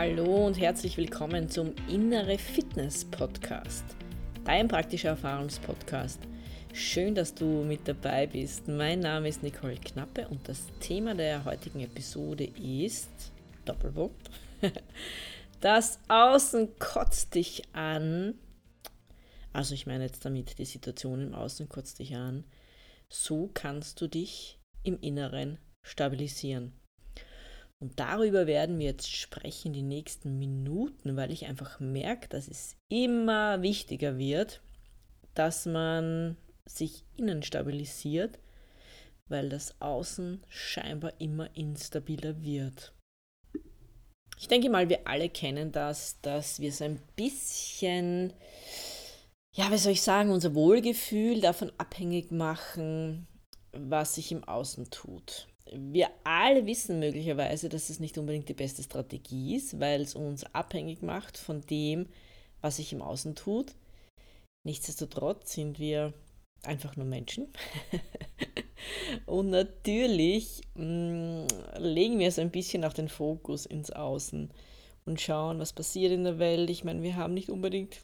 Hallo und herzlich willkommen zum Innere Fitness Podcast, dein praktischer Erfahrungspodcast. Schön, dass du mit dabei bist. Mein Name ist Nicole Knappe und das Thema der heutigen Episode ist Doppelpunkt. Das Außen kotzt dich an. Also ich meine jetzt damit, die Situation im Außen kotzt dich an. So kannst du dich im Inneren stabilisieren. Und darüber werden wir jetzt sprechen die nächsten Minuten, weil ich einfach merke, dass es immer wichtiger wird, dass man sich innen stabilisiert, weil das Außen scheinbar immer instabiler wird. Ich denke mal, wir alle kennen das, dass wir so ein bisschen, ja, wie soll ich sagen, unser Wohlgefühl davon abhängig machen, was sich im Außen tut. Wir alle wissen möglicherweise, dass es nicht unbedingt die beste Strategie ist, weil es uns abhängig macht von dem, was sich im Außen tut. Nichtsdestotrotz sind wir einfach nur Menschen. Und natürlich mh, mm, legen wir so ein bisschen auch den Fokus ins Außen und schauen, was passiert in der Welt. Ich meine, wir haben nicht unbedingt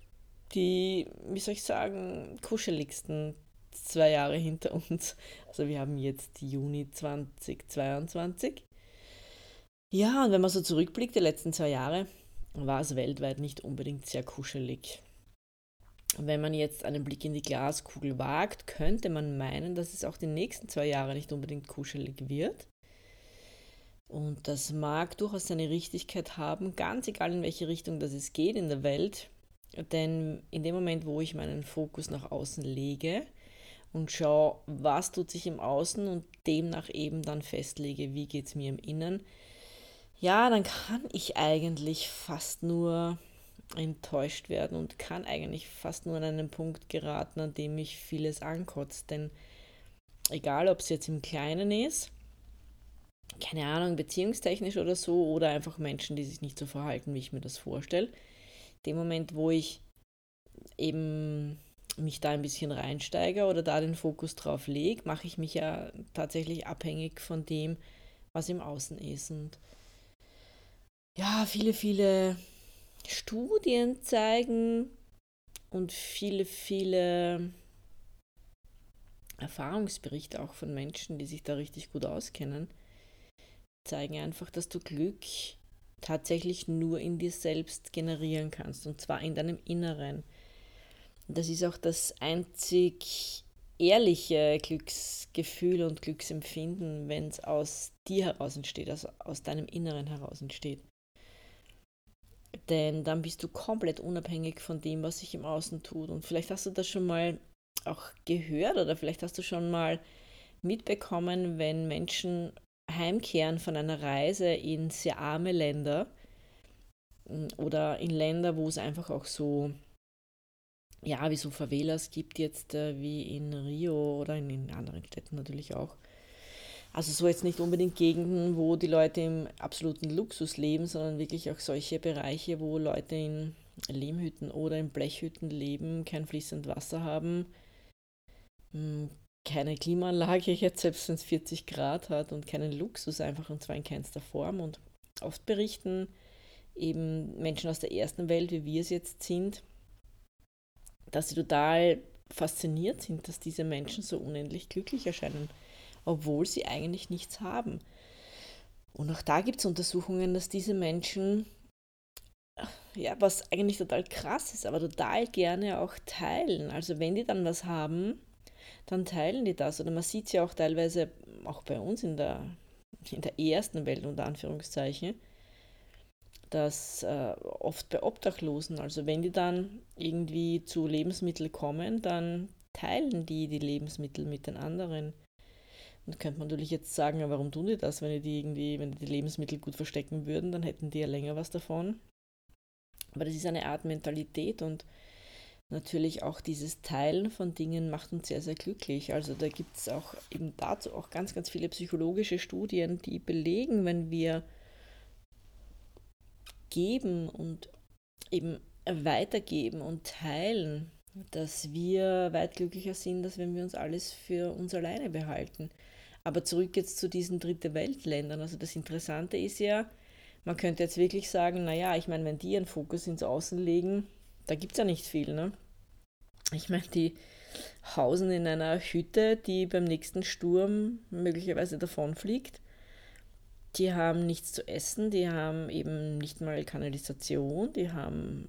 die, wie soll ich sagen, kuscheligsten zwei Jahre hinter uns. Also wir haben jetzt Juni 2022. Ja, und wenn man so zurückblickt, die letzten zwei Jahre, war es weltweit nicht unbedingt sehr kuschelig. Wenn man jetzt einen Blick in die Glaskugel wagt, könnte man meinen, dass es auch die nächsten zwei Jahre nicht unbedingt kuschelig wird. Und das mag durchaus seine Richtigkeit haben, ganz egal in welche Richtung das es geht in der Welt. Denn in dem Moment, wo ich meinen Fokus nach außen lege und schaue, was tut sich im Außen und demnach eben dann festlege, wie geht es mir im Innen, ja, dann kann ich eigentlich fast nur enttäuscht werden und kann eigentlich fast nur an einen Punkt geraten, an dem mich vieles ankotzt. Denn egal, ob es jetzt im Kleinen ist, keine Ahnung, beziehungstechnisch oder so, oder einfach Menschen, die sich nicht so verhalten, wie ich mir das vorstelle, dem Moment, wo ich eben mich da ein bisschen reinsteige oder da den Fokus drauf lege, mache ich mich ja tatsächlich abhängig von dem, was im Außen ist. Und ja, viele, viele Studien zeigen und viele, viele Erfahrungsberichte auch von Menschen, die sich da richtig gut auskennen, zeigen einfach, dass du Glück tatsächlich nur in dir selbst generieren kannst und zwar in deinem Inneren. Das ist auch das einzig ehrliche Glücksgefühl und Glücksempfinden, wenn es aus dir heraus entsteht, also aus deinem Inneren heraus entsteht. Denn dann bist du komplett unabhängig von dem, was sich im Außen tut. Und vielleicht hast du das schon mal auch gehört oder vielleicht hast du schon mal mitbekommen, wenn Menschen heimkehren von einer Reise in sehr arme Länder mm, oder in Länder, wo es einfach auch so, ja, wie so Favelas gibt jetzt, äh, wie in Rio oder in, in anderen Städten natürlich auch, also so jetzt nicht unbedingt Gegenden, wo die Leute im absoluten Luxus leben, sondern wirklich auch solche Bereiche, wo Leute in Lehmhütten oder in Blechhütten leben, kein fließend Wasser haben, hm, keine Klimaanlage jetzt, selbst wenn es 40 Grad hat und keinen Luxus einfach und zwar in keinster Form. Und oft berichten eben Menschen aus der ersten Welt, wie wir es jetzt sind, dass sie total fasziniert sind, dass diese Menschen so unendlich glücklich erscheinen obwohl sie eigentlich nichts haben. Und auch da gibt es Untersuchungen, dass diese Menschen, ja, was eigentlich total krass ist, aber total gerne auch teilen. Also wenn die dann was haben, dann teilen die das. Oder man sieht es ja auch teilweise, auch bei uns in der, in der ersten Welt unter Anführungszeichen, dass äh, oft bei Obdachlosen, also wenn die dann irgendwie zu Lebensmitteln kommen, dann teilen die die Lebensmittel mit den anderen. Und könnte man natürlich jetzt sagen, warum tun die das, wenn die irgendwie, wenn die, die Lebensmittel gut verstecken würden, dann hätten die ja länger was davon. Aber das ist eine Art Mentalität und natürlich auch dieses Teilen von Dingen macht uns sehr, sehr glücklich. Also da gibt es auch eben dazu auch ganz, ganz viele psychologische Studien, die belegen, wenn wir geben und eben weitergeben und teilen, dass wir weit glücklicher sind, als wenn wir uns alles für uns alleine behalten. Aber zurück jetzt zu diesen Dritte Weltländern. Also das Interessante ist ja, Man könnte jetzt wirklich sagen, naja, ich meine, wenn die ihren Fokus ins Außen legen, da gibt es ja nicht viel, ne? Ich meine, die hausen in einer Hütte, die beim nächsten Sturm möglicherweise davonfliegt. Die haben nichts zu essen, die haben eben nicht mal Kanalisation, die haben,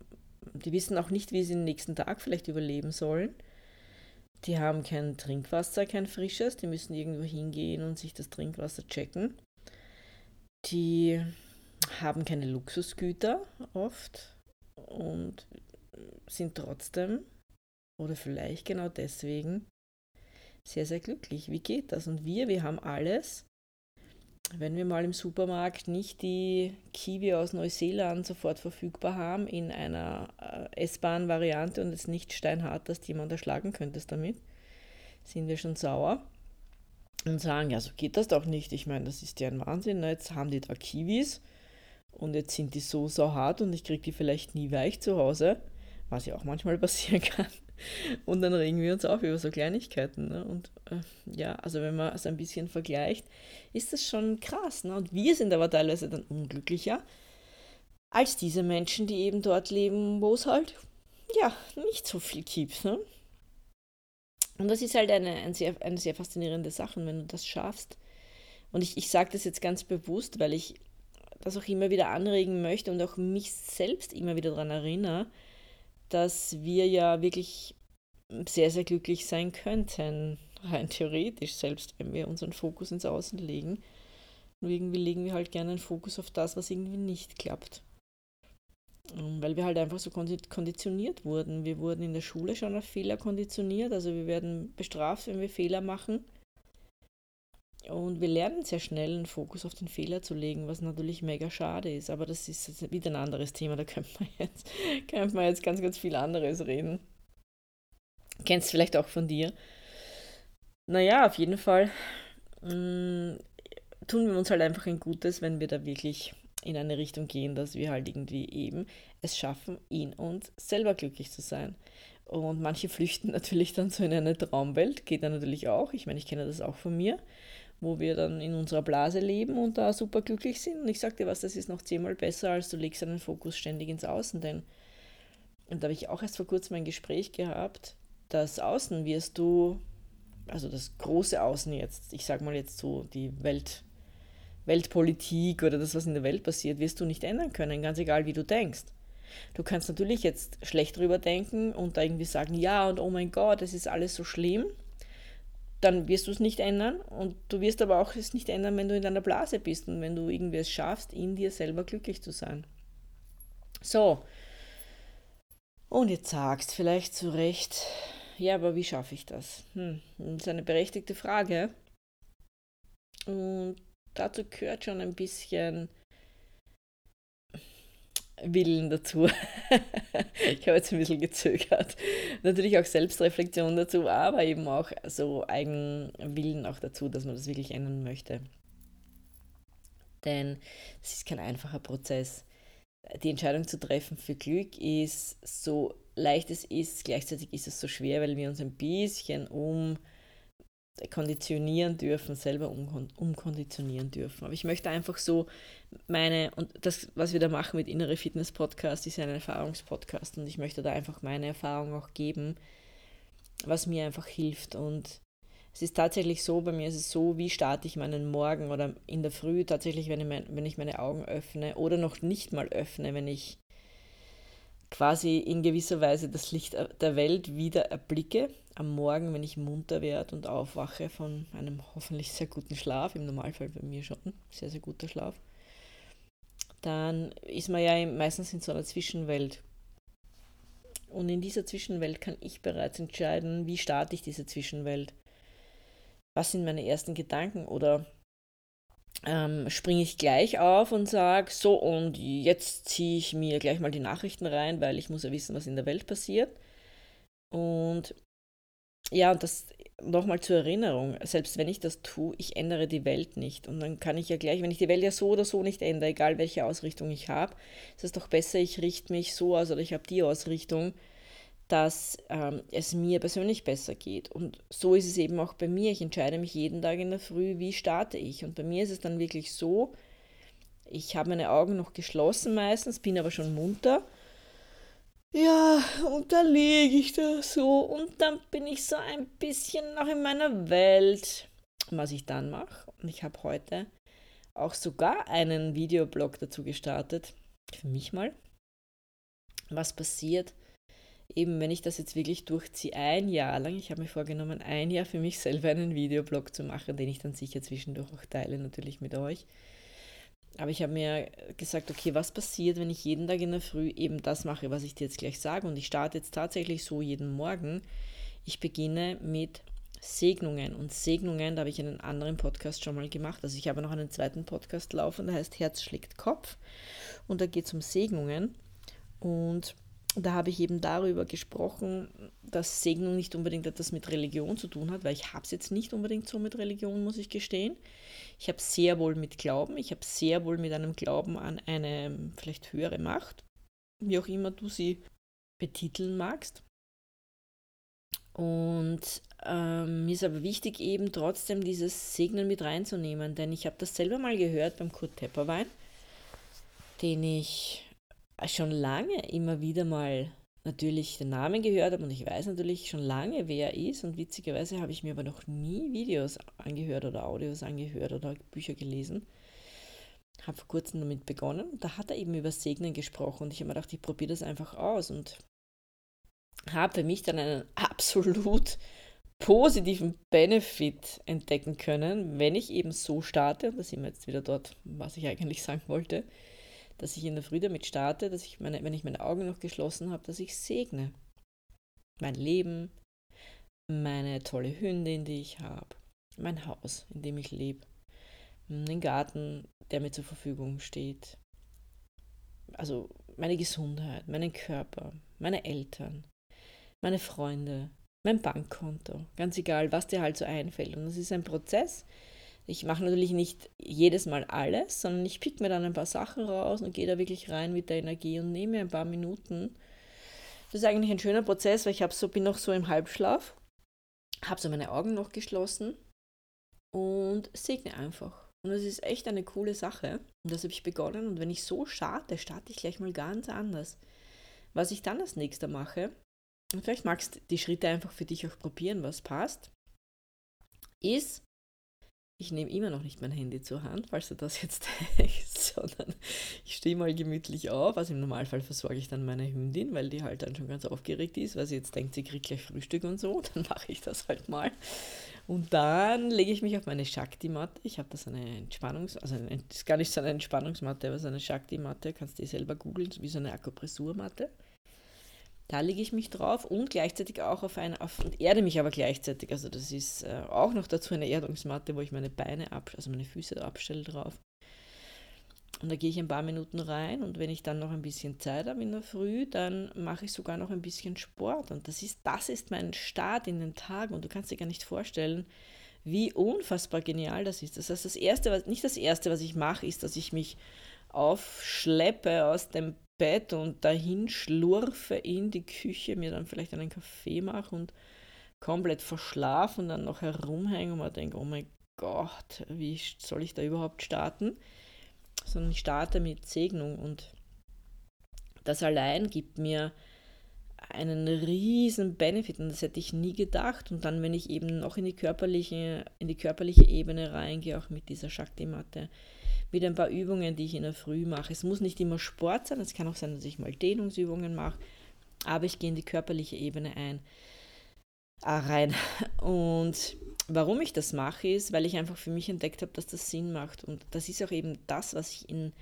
die wissen auch nicht, wie sie den nächsten Tag vielleicht überleben sollen. Die haben kein Trinkwasser, kein frisches, die müssen irgendwo hingehen und sich das Trinkwasser checken. Die haben keine Luxusgüter oft und sind trotzdem oder vielleicht genau deswegen sehr, sehr glücklich. Wie geht das? Und wir, wir haben alles. Wenn wir mal im Supermarkt nicht die Kiwi aus Neuseeland sofort verfügbar haben in einer äh, essbaren Variante und es nicht steinhart, dass jemand erschlagen könnte damit, sind wir schon sauer und sagen, ja, so geht das doch nicht. Ich meine, das ist ja ein Wahnsinn. Ne? Jetzt haben die da Kiwis und jetzt sind die so, so hart und ich kriege die vielleicht nie weich zu Hause, was ja auch manchmal passieren kann. Und dann regen wir uns auf über so Kleinigkeiten. Ne? Und äh, ja, also wenn man es ein bisschen vergleicht, ist das schon krass. Ne? Und wir sind aber teilweise dann unglücklicher als diese Menschen, die eben dort leben, wo es halt ja nicht so viel gibt. Ne? Und das ist halt eine, eine, sehr, eine sehr faszinierende Sache, wenn du das schaffst. Und ich, ich sage das jetzt ganz bewusst, weil ich das auch immer wieder anregen möchte und auch mich selbst immer wieder daran erinnere, dass wir ja wirklich sehr, sehr glücklich sein könnten, rein theoretisch, selbst wenn wir unseren Fokus ins Außen legen. Nur irgendwie legen wir halt gerne einen Fokus auf das, was irgendwie nicht klappt. Ähm, weil wir halt einfach so konditioniert wurden. Wir wurden in der Schule schon auf Fehler konditioniert, also wir werden bestraft, wenn wir Fehler machen. Und wir lernen sehr schnell einen Fokus auf den Fehler zu legen, was natürlich mega schade ist. Aber das ist wieder ein anderes Thema, da könnte man jetzt, könnte man jetzt ganz, ganz viel anderes reden. Kennst vielleicht auch von dir. Naja, auf jeden Fall mh, mm, tun wir uns halt einfach ein Gutes, wenn wir da wirklich in eine Richtung gehen, dass wir halt irgendwie eben es schaffen, in uns selber glücklich zu sein. Und manche flüchten natürlich dann so in eine Traumwelt, geht dann natürlich auch. Ich meine, ich kenne das auch von mir wo wir dann in unserer Blase leben und da super glücklich sind. Und ich dir was, das ist noch zehnmal besser, als du legst deinen Fokus ständig ins Außen. Denn, und da habe ich auch erst vor kurzem ein Gespräch gehabt, das Außen wirst du, also das große Außen jetzt, ich sage mal jetzt so die Welt, Weltpolitik oder das, was in der Welt passiert, wirst du nicht ändern können, ganz egal wie du denkst. Du kannst natürlich jetzt schlecht drüber denken und da irgendwie sagen, ja und oh mein Gott, es ist alles so schlimm dann wirst du es nicht ändern und du wirst aber auch es nicht ändern, wenn du in deiner Blase bist und wenn du irgendwie es schaffst, in dir selber glücklich zu sein. So. Und jetzt sagst vielleicht zu Recht, ja, aber wie schaffe ich das? Hm, das ist eine berechtigte Frage. Und dazu gehört schon ein bisschen Willen dazu. ich habe jetzt ein bisschen gezögert. Natürlich auch Selbstreflexion dazu, aber eben auch so Eigenwillen auch dazu, dass man das wirklich ändern möchte. Denn es ist kein einfacher Prozess. Die Entscheidung zu treffen für Glück ist so leicht es ist, gleichzeitig ist es so schwer, weil wir uns ein bisschen um konditionieren dürfen, selber umkonditionieren dürfen. Aber ich möchte einfach so meine, und das, was wir da machen mit Innere Fitness Podcast, ist ein Erfahrungspodcast und ich möchte da einfach meine Erfahrung auch geben, was mir einfach hilft. Und es ist tatsächlich so, bei mir ist es so, wie starte ich meinen Morgen oder in der Früh tatsächlich, wenn ich, mein, wenn ich meine Augen öffne oder noch nicht mal öffne, wenn ich quasi in gewisser Weise das Licht der Welt wieder erblicke am Morgen, wenn ich munter werde und aufwache von einem hoffentlich sehr guten Schlaf, im Normalfall bei mir schon, sehr, sehr guter Schlaf, dann ist man ja meistens in so einer Zwischenwelt. Und in dieser Zwischenwelt kann ich bereits entscheiden, wie starte ich diese Zwischenwelt. Was sind meine ersten Gedanken oder ähm, springe ich gleich auf und sage, so und jetzt ziehe ich mir gleich mal die Nachrichten rein, weil ich muss ja wissen, was in der Welt passiert. Und ja, und das nochmal zur Erinnerung, selbst wenn ich das tue, ich ändere die Welt nicht. Und dann kann ich ja gleich, wenn ich die Welt ja so oder so nicht ändere, egal welche Ausrichtung ich habe, ist es doch besser, ich richte mich so aus oder ich habe die Ausrichtung, dass ähm, es mir persönlich besser geht. Und so ist es eben auch bei mir. Ich entscheide mich jeden Tag in der Früh, wie starte ich. Und bei mir ist es dann wirklich so, Ich habe meine Augen noch geschlossen meistens, bin aber schon munter. Ja, und da liege ich da so und dann bin ich so ein bisschen noch in meiner Welt. Was ich dann mache, und ich habe heute auch sogar einen Videoblog dazu gestartet, für mich mal, was passiert, eben wenn ich das jetzt wirklich durchziehe, ein Jahr lang, ich habe mir vorgenommen, ein Jahr für mich selber einen Videoblog zu machen, den ich dann sicher zwischendurch auch teile, natürlich mit euch. Aber ich habe mir gesagt, okay, was passiert, wenn ich jeden Tag in der Früh eben das mache, was ich dir jetzt gleich sage? Und ich starte jetzt tatsächlich so jeden Morgen. Ich beginne mit Segnungen. Und Segnungen, da habe ich einen anderen Podcast schon mal gemacht. Also ich habe noch einen zweiten Podcast laufen, der heißt Herz schlägt Kopf. Und da geht es um Segnungen. Und da habe ich eben darüber gesprochen, dass Segnung nicht unbedingt etwas mit Religion zu tun hat, weil ich habe es jetzt nicht unbedingt so mit Religion, muss ich gestehen. Ich habe sehr wohl mit Glauben, ich habe sehr wohl mit einem Glauben an eine vielleicht höhere Macht, wie auch immer du sie betiteln magst. Und ähm, mir ist aber wichtig, eben trotzdem dieses Segnen mit reinzunehmen, denn ich habe das selber mal gehört beim Kurt Tepperwein, den ich schon lange immer wieder mal natürlich den Namen gehört habe und ich weiß natürlich schon lange, wer er ist und witzigerweise habe ich mir aber noch nie Videos angehört oder Audios angehört oder Bücher gelesen. Habe vor kurzem damit begonnen. Da hat er eben über Segnen gesprochen und ich habe mir gedacht, ich probiere das einfach aus und habe für mich dann einen absolut positiven Benefit entdecken können, wenn ich eben so starte, und da sind wir jetzt wieder dort, was ich eigentlich sagen wollte, dass ich in der Früh damit starte, dass ich meine, wenn ich meine Augen noch geschlossen habe, dass ich segne. Mein Leben, meine tolle Hündin, die ich habe, mein Haus, in dem ich lebe, den Garten, der mir zur Verfügung steht, also meine Gesundheit, meinen Körper, meine Eltern, meine Freunde, mein Bankkonto, ganz egal, was dir halt so einfällt. Und das ist ein Prozess, ich mache natürlich nicht jedes Mal alles, sondern ich pick mir dann ein paar Sachen raus und gehe da wirklich rein mit der Energie und nehme ein paar Minuten. Das ist eigentlich ein schöner Prozess, weil ich so, bin noch so im Halbschlaf, habe so meine Augen noch geschlossen und segne einfach. Und das ist echt eine coole Sache. Und das habe ich begonnen. Und wenn ich so starte, starte ich gleich mal ganz anders. Was ich dann als nächster mache, und vielleicht magst du die Schritte einfach für dich auch probieren, was passt, ist, ich nehme immer noch nicht mein Handy zur Hand, falls du das jetzt denkst, sondern ich stehe mal gemütlich auf. Also im Normalfall versorge ich dann meine Hündin, weil die halt dann schon ganz aufgeregt ist, weil sie jetzt denkt, sie kriegt gleich Frühstück und so. Dann mache ich das halt mal. Und dann lege ich mich auf meine Shakti-Matte. Ich habe das eine Entspannungs-, also das ist gar nicht so eine Entspannungsmatte, aber so eine Shakti-Matte, kannst du dir selber googeln, wie so eine Akupressurmatte. Da lege ich mich drauf und gleichzeitig auch auf eine, auf, und erde mich aber gleichzeitig. Also das ist äh, auch noch dazu eine Erdungsmatte, wo ich meine Beine ab, also meine Füße abstelle drauf. Und da gehe ich ein paar Minuten rein und wenn ich dann noch ein bisschen Zeit habe in der Früh, dann mache ich sogar noch ein bisschen Sport. Und das ist, das ist mein Start in den Tag und du kannst dir gar nicht vorstellen, wie unfassbar genial das ist. Das heißt, das erste, was, nicht das erste, was ich mache, ist, dass ich mich aufschleppe aus dem Bett und dahin schlurfe in die Küche, mir dann vielleicht einen Kaffee mache und komplett verschlafen und dann noch herumhänge und mir denke, oh mein Gott, wie soll ich da überhaupt starten? Sondern ich starte mit Segnung und das allein gibt mir einen riesen Benefit und das hätte ich nie gedacht. Und dann, wenn ich eben noch in die körperliche, in die körperliche Ebene reingehe, auch mit dieser Shakti-Matte, mit ein paar Übungen, die ich in der Früh mache. Es muss nicht immer Sport sein, es kann auch sein, dass ich mal Dehnungsübungen mache, aber ich gehe in die körperliche Ebene ein, äh, rein. Und warum ich das mache, ist, weil ich einfach für mich entdeckt habe, dass das Sinn macht. Und das ist auch eben das, was ich in,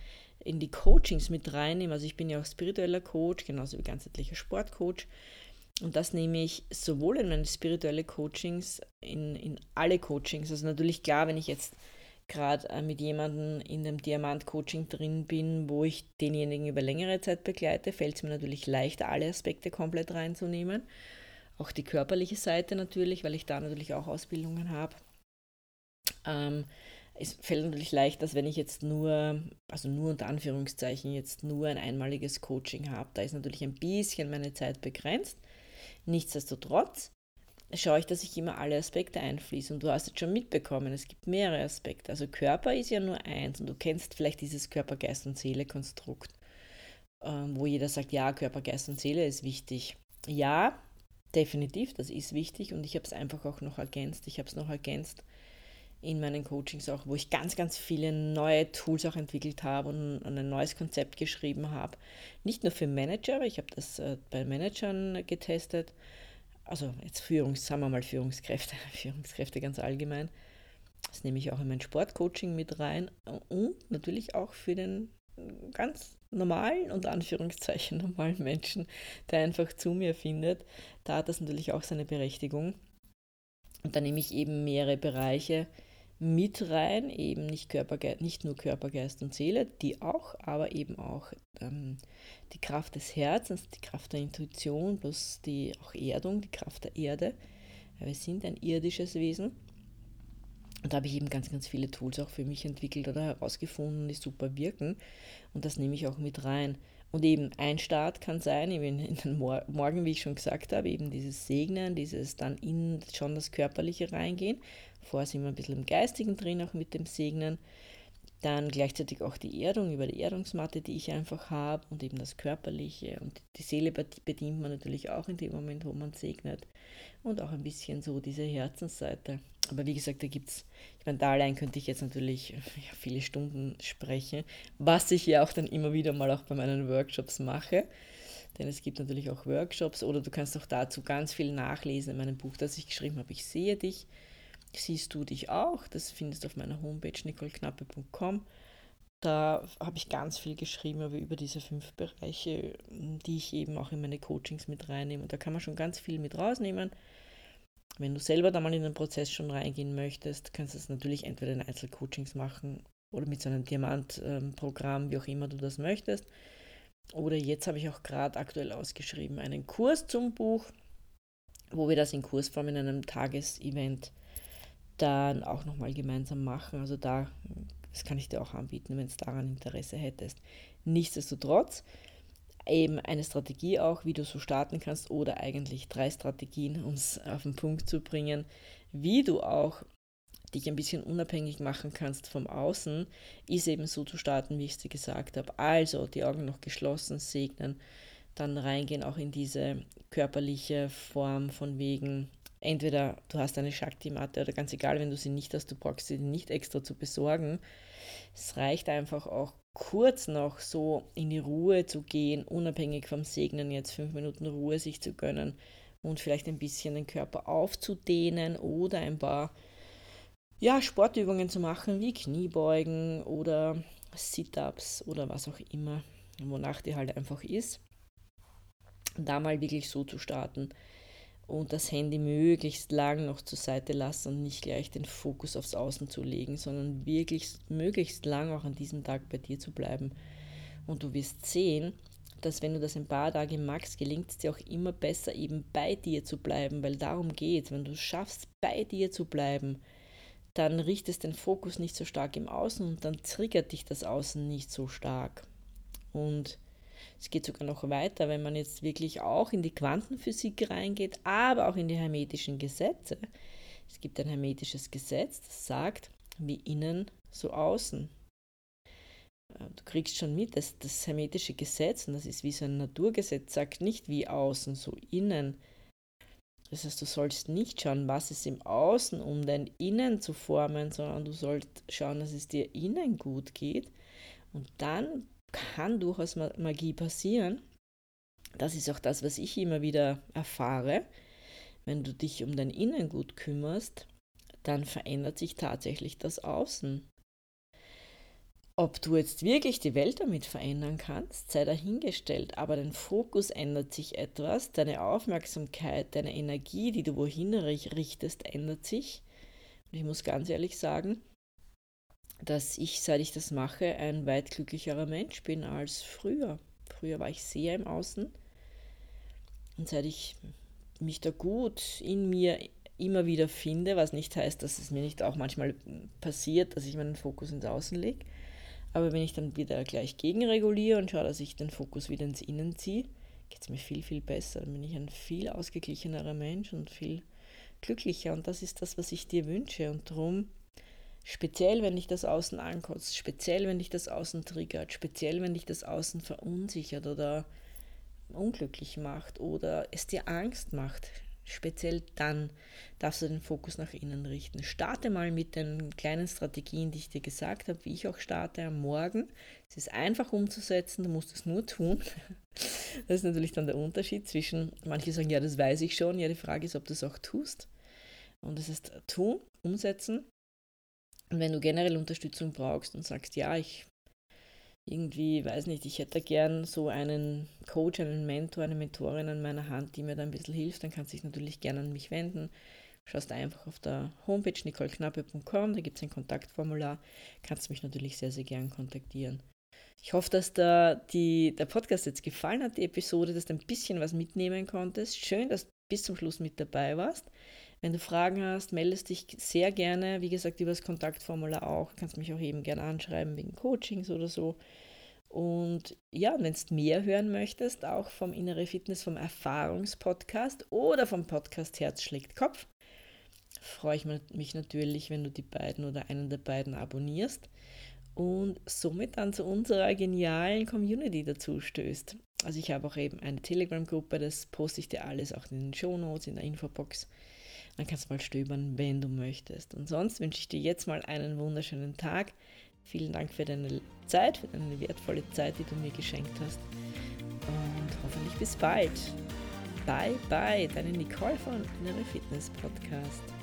in die Coachings mit reinnehme. Also ich bin ja auch spiritueller Coach, genauso wie ganzheitlicher Sportcoach. Und das nehme ich sowohl in meine spirituelle Coachings, in, in alle Coachings. Also natürlich klar, wenn ich jetzt gerade äh, mit jemandem in einem Diamant-Coaching drin bin, wo ich denjenigen über längere Zeit begleite, fällt es mir natürlich leichter, alle Aspekte komplett reinzunehmen. Auch die körperliche Seite natürlich, weil ich da natürlich auch Ausbildungen habe. Ähm, es fällt natürlich leicht, dass wenn ich jetzt nur, also nur unter Anführungszeichen, jetzt nur ein einmaliges Coaching habe, da ist natürlich ein bisschen meine Zeit begrenzt. Nichtsdestotrotz schaue ich, dass ich immer alle Aspekte einfließe. Und du hast jetzt schon mitbekommen, es gibt mehrere Aspekte. Also Körper ist ja nur eins und du kennst vielleicht dieses Körper, Geist und Seele-Konstrukt, ähm, wo jeder sagt, ja, Körper, Geist und Seele ist wichtig. Ja, definitiv, das ist wichtig und ich habe es einfach auch noch ergänzt. Ich habe es noch ergänzt in meinen Coachings auch, wo ich ganz, ganz viele neue Tools auch entwickelt habe und ein neues Konzept geschrieben habe. Nicht nur für Manager, ich habe das äh, bei Managern getestet, also jetzt Führungs, sagen wir mal Führungskräfte, Führungskräfte ganz allgemein. Das nehme ich auch in mein Sportcoaching mit rein und natürlich auch für den ganz normalen und Anführungszeichen normalen Menschen, der einfach zu mir findet. Da hat das natürlich auch seine Berechtigung. Und da nehme ich eben mehrere Bereiche mit rein, eben nicht, Körper, nicht nur Körper, Geist und Seele, die auch, aber eben auch ähm, die Kraft des Herzens, die Kraft der Intuition, plus die auch Erdung, die Kraft der Erde. Wir sind ein irdisches Wesen. Und da habe ich eben ganz, ganz viele Tools auch für mich entwickelt oder herausgefunden, die super wirken. Und das nehme ich auch mit rein. Und eben ein Start kann sein, eben in den Mor Morgen, wie ich schon gesagt habe, eben dieses Segnen, dieses dann in schon das Körperliche reingehen. Vorher sind wir ein bisschen im Geistigen drin, auch mit dem Segnen. Dann gleichzeitig auch die Erdung über die Erdungsmatte, die ich einfach habe und eben das Körperliche. Und die Seele bedient man natürlich auch in dem Moment, wo man segnet. Und auch ein bisschen so diese Herzensseite. Aber wie gesagt, da gibt es, ich meine, da allein könnte ich jetzt natürlich ja, viele Stunden sprechen, was ich ja auch dann immer wieder mal auch bei meinen Workshops mache. Denn es gibt natürlich auch Workshops oder du kannst auch dazu ganz viel nachlesen in meinem Buch, das ich geschrieben habe. Ich sehe dich siehst du dich auch. Das findest du auf meiner Homepage nicoleknappe.com. Da habe ich ganz viel geschrieben über, über diese fünf Bereiche, die ich eben auch in meine Coachings mit reinnehme. Und da kann man schon ganz viel mit rausnehmen. Wenn du selber da mal in den Prozess schon reingehen möchtest, kannst du es natürlich entweder in Einzelcoachings machen oder mit so einem Diamantprogramm, wie auch immer du das möchtest. Oder jetzt habe ich auch gerade aktuell ausgeschrieben einen Kurs zum Buch, wo wir das in Kursform in einem Tagesevent dann auch nochmal gemeinsam machen. Also da, das kann ich dir auch anbieten, wenn es daran Interesse hättest. Nichtsdestotrotz eben eine Strategie auch, wie du so starten kannst oder eigentlich drei Strategien, um es auf den Punkt zu bringen, wie du auch dich ein bisschen unabhängig machen kannst vom Außen, ist eben so zu starten, wie ich es dir gesagt habe. Also die Augen noch geschlossen, segnen, dann reingehen auch in diese körperliche Form von wegen entweder du hast eine Shakti-Matte oder ganz egal, wenn du sie nicht hast, du brauchst sie nicht extra zu besorgen. Es reicht einfach auch kurz noch so in die Ruhe zu gehen, unabhängig vom Segnen, jetzt fünf Minuten Ruhe sich zu gönnen und vielleicht ein bisschen den Körper aufzudehnen oder ein paar ja, Sportübungen zu machen, wie Kniebeugen oder Sit-ups oder was auch immer, wonach die halt einfach ist. Da mal wirklich so zu starten und das Handy möglichst lang noch zur Seite lassen und nicht gleich den Fokus aufs Außen zu legen, sondern wirklich möglichst lang auch an diesem Tag bei dir zu bleiben. Und du wirst sehen, dass wenn du das ein paar Tage magst, gelingt es dir auch immer besser, eben bei dir zu bleiben, weil darum geht Wenn du schaffst, bei dir zu bleiben, dann richtest den Fokus nicht so stark im Außen und dann triggert dich das Außen nicht so stark. Und es geht sogar noch weiter, wenn man jetzt wirklich auch in die Quantenphysik reingeht, aber auch in die hermetischen Gesetze. Es gibt ein hermetisches Gesetz, das sagt, wie innen, so außen. Äh, du kriegst schon mit, dass das hermetische Gesetz, und das ist wie so ein Naturgesetz, sagt nicht wie außen, so innen. Das heißt, du sollst nicht schauen, was ist im Außen, um dein Innen zu formen, sondern du sollst schauen, dass es dir innen gut geht. Und dann kann durchaus Magie passieren. Das ist auch das, was ich immer wieder erfahre. Wenn du dich um dein Innen gut kümmerst, dann verändert sich tatsächlich das Außen. Ob du jetzt wirklich die Welt damit verändern kannst, sei dahingestellt, aber dein Fokus ändert sich etwas, deine Aufmerksamkeit, deine Energie, die du wohin richtest, ändert sich. Und ich muss ganz ehrlich sagen, dass ich, seit ich das mache, ein weit glücklicherer Mensch bin als früher. Früher war ich sehr im Außen und seit ich mich da gut in mir immer wieder finde, was nicht heißt, dass es mir nicht auch manchmal passiert, dass ich meinen Fokus ins Außen lege, aber wenn ich dann wieder gleich gegenreguliere und schaue, dass ich den Fokus wieder ins Innen ziehe, geht es mir viel, viel besser. Dann bin ich ein viel ausgeglichenerer Mensch und viel glücklicher und das ist das, was ich dir wünsche. Und darum, speziell wenn dich das Außen ankotzt, speziell wenn dich das Außen triggert, speziell wenn dich das Außen verunsichert oder unglücklich macht oder es dir Angst macht, speziell dann darfst du den Fokus nach innen richten. Starte mal mit den kleinen Strategien, die ich dir gesagt habe, wie ich auch starte am Morgen. Es ist einfach umzusetzen, du musst es nur tun. Das ist natürlich dann der Unterschied zwischen, manche sagen, ja, das weiß ich schon. Ja, die Frage ist, ob du es auch tust. Und das ist tun, umsetzen. Und wenn du generell Unterstützung brauchst und sagst, ja, ich irgendwie, weiß nicht, ich hätte gern so einen Coach, einen Mentor, eine Mentorin an meiner Hand, die mir da ein bisschen hilft, dann kannst du dich natürlich gerne an mich wenden. Schaust einfach auf der Homepage nicoleknappe.com, da gibt es ein Kontaktformular, kannst du mich natürlich sehr, sehr gern kontaktieren. Ich hoffe, dass da die, der Podcast jetzt gefallen hat, die Episode, dass du ein bisschen was mitnehmen konntest. Schön, dass du bis zum Schluss mit dabei warst. Wenn du Fragen hast, meldest dich sehr gerne. Wie gesagt, über das Kontaktformular auch. Kannst mich auch eben gerne anschreiben wegen Coachings oder so. Und ja, wenn du mehr hören möchtest, auch vom Innere Fitness, vom Erfahrungspodcast oder vom Podcast Herz schlägt Kopf, freue ich mich natürlich, wenn du die beiden oder einen der beiden abonnierst und somit dann zu unserer genialen Community dazu stößt. Also ich habe auch eben eine Telegram-Gruppe, das poste ich dir alles auch in den Show Notes, in der Infobox. Dann kannst du mal stöbern, wenn du möchtest. Und sonst wünsche ich dir jetzt mal einen wunderschönen Tag. Vielen Dank für deine Zeit, für deine wertvolle Zeit, die du mir geschenkt hast. Und hoffentlich bis bald. Bye, bye, deine Nicole von Innere Fitness Podcast.